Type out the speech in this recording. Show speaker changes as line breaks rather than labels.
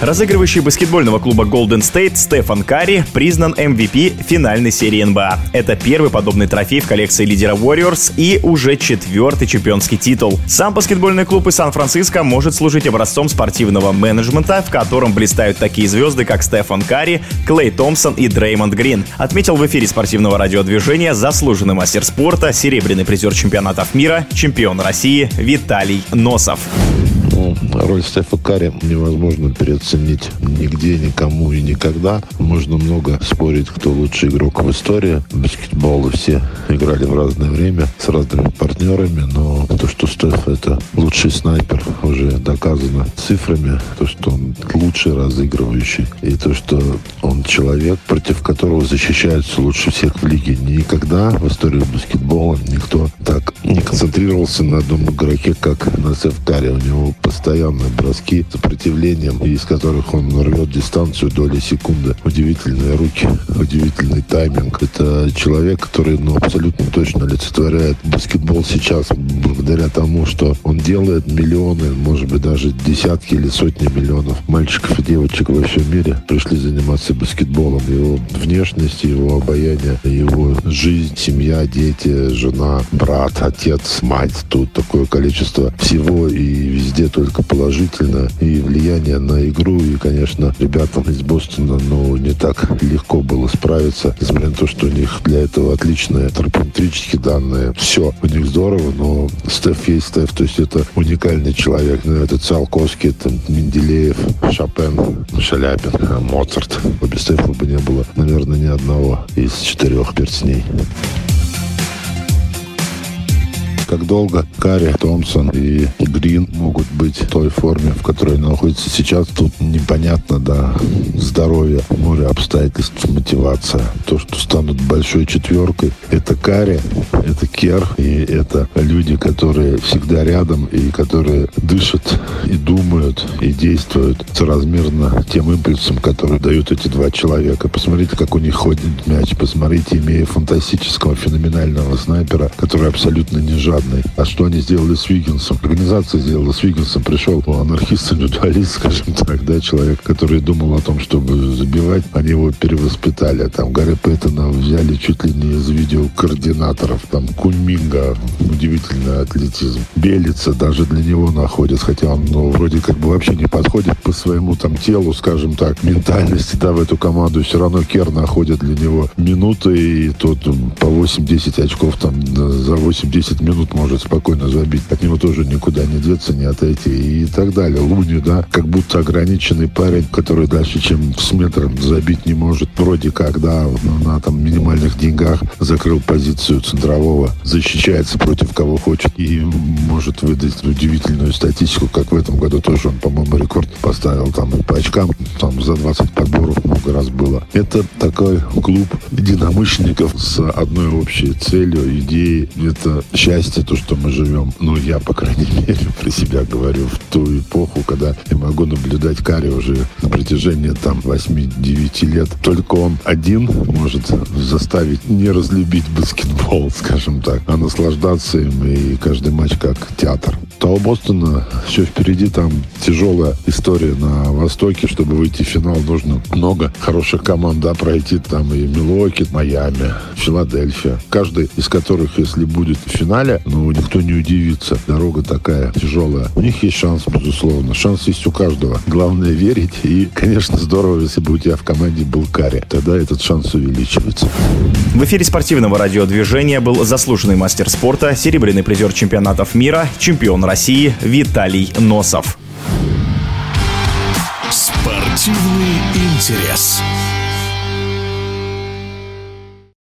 Разыгрывающий баскетбольного клуба Golden State Стефан Карри признан MVP финальной серии НБА. Это первый подобный трофей в коллекции лидера Warriors и уже четвертый чемпионский титул. Сам баскетбольный клуб из Сан-Франциско может служить образцом спортивного менеджмента, в котором блистают такие звезды, как Стефан Карри, Клей Томпсон и Дреймонд Грин. Отметил в эфире спортивного радиодвижения заслуженный мастер спорта, серебряный призер чемпионатов мира, чемпион России Виталий Носов.
Роль Стефа Карри невозможно переоценить нигде, никому и никогда. Можно много спорить, кто лучший игрок в истории баскетбола. Все играли в разное время с разными партнерами, но то, что Стеф это лучший снайпер, уже доказано цифрами. То, что он лучший разыгрывающий. И то, что он человек, против которого защищаются лучше всех в лиге. Никогда в истории баскетбола никто так не концентрировался на одном игроке, как на Стеф Карри. У него постоянные броски с сопротивлением, из которых он рвет дистанцию доли секунды. Удивительные руки, удивительный тайминг. Это человек, который ну, абсолютно точно олицетворяет баскетбол сейчас благодаря тому, что он делает миллионы, может быть, даже десятки или сотни миллионов мальчиков и девочек во всем мире пришли заниматься баскетболом. Его внешность, его обаяние, его жизнь, семья, дети, жена, брат, отец, мать. Тут такое количество всего и везде только положительно. И влияние на игру. И, конечно, ребятам из Бостона, ну, не так легко было справиться, несмотря на то, что у них для этого отличные тропометрические данные. Все у них здорово, но Стеф есть Стеф. То есть это уникальный человек. Ну, это Циолковский, это Менделеев, Шопен, Шаляпин, Моцарт. Без Стефа бы не было, наверное, ни одного из четырех перстней как долго Карри, Томпсон и Грин могут быть в той форме, в которой находятся сейчас. Тут непонятно, да, здоровье, море обстоятельств, мотивация. То, что станут большой четверкой, это Карри, это Кер, и это люди, которые всегда рядом и которые дышат и думают и действуют соразмерно тем импульсом, который дают эти два человека. Посмотрите, как у них ходит мяч. Посмотрите, имея фантастического, феноменального снайпера, который абсолютно не жадный жадный. А что они сделали с Виггинсом? Организация сделала с Виггинсом. Пришел анархист-индивидуалист, скажем так, да, человек, который думал о том, чтобы забивать. Они его перевоспитали. Там Гарри Пэттона взяли чуть ли не из видеокоординаторов. Там Куньминга, удивительный атлетизм. Белица даже для него находит, хотя он ну, вроде как бы вообще не подходит по своему там телу, скажем так, ментальности, да, в эту команду. Все равно Кер находит для него минуты, и тот по 8-10 очков там за 8-10 минут минут может спокойно забить. От него тоже никуда не деться, не отойти и так далее. Луни, да, как будто ограниченный парень, который дальше, чем с метром забить не может. Вроде как, да, на там минимальных деньгах закрыл позицию центрового, защищается против кого хочет и может выдать удивительную статистику, как в этом году тоже он, по-моему, рекорд поставил там по очкам, там за 20 подборов много раз было. Это такой клуб единомышленников с одной общей целью, идеей. Это счастье счастье, то, что мы живем, ну, я, по крайней мере, про себя говорю, в ту эпоху, когда я могу наблюдать Карри уже на протяжении там 8-9 лет. Только он один может заставить не разлюбить баскетбол, скажем так, а наслаждаться им, и каждый матч как театр. То у Бостона все впереди, там тяжелая история на Востоке, чтобы выйти в финал, нужно много хороших команд, да, пройти там и Милуоки, Майами, Филадельфия. Каждый из которых, если будет в финале, ну, никто не удивится. Дорога такая тяжелая. У них есть шанс, безусловно. Шанс есть у каждого. Главное верить. И, конечно, здорово, если бы у тебя в команде был Карри. Тогда этот шанс увеличивается.
В эфире спортивного радиодвижения был заслуженный мастер спорта, серебряный призер чемпионатов мира, чемпион России Виталий Носов.
Спортивный интерес.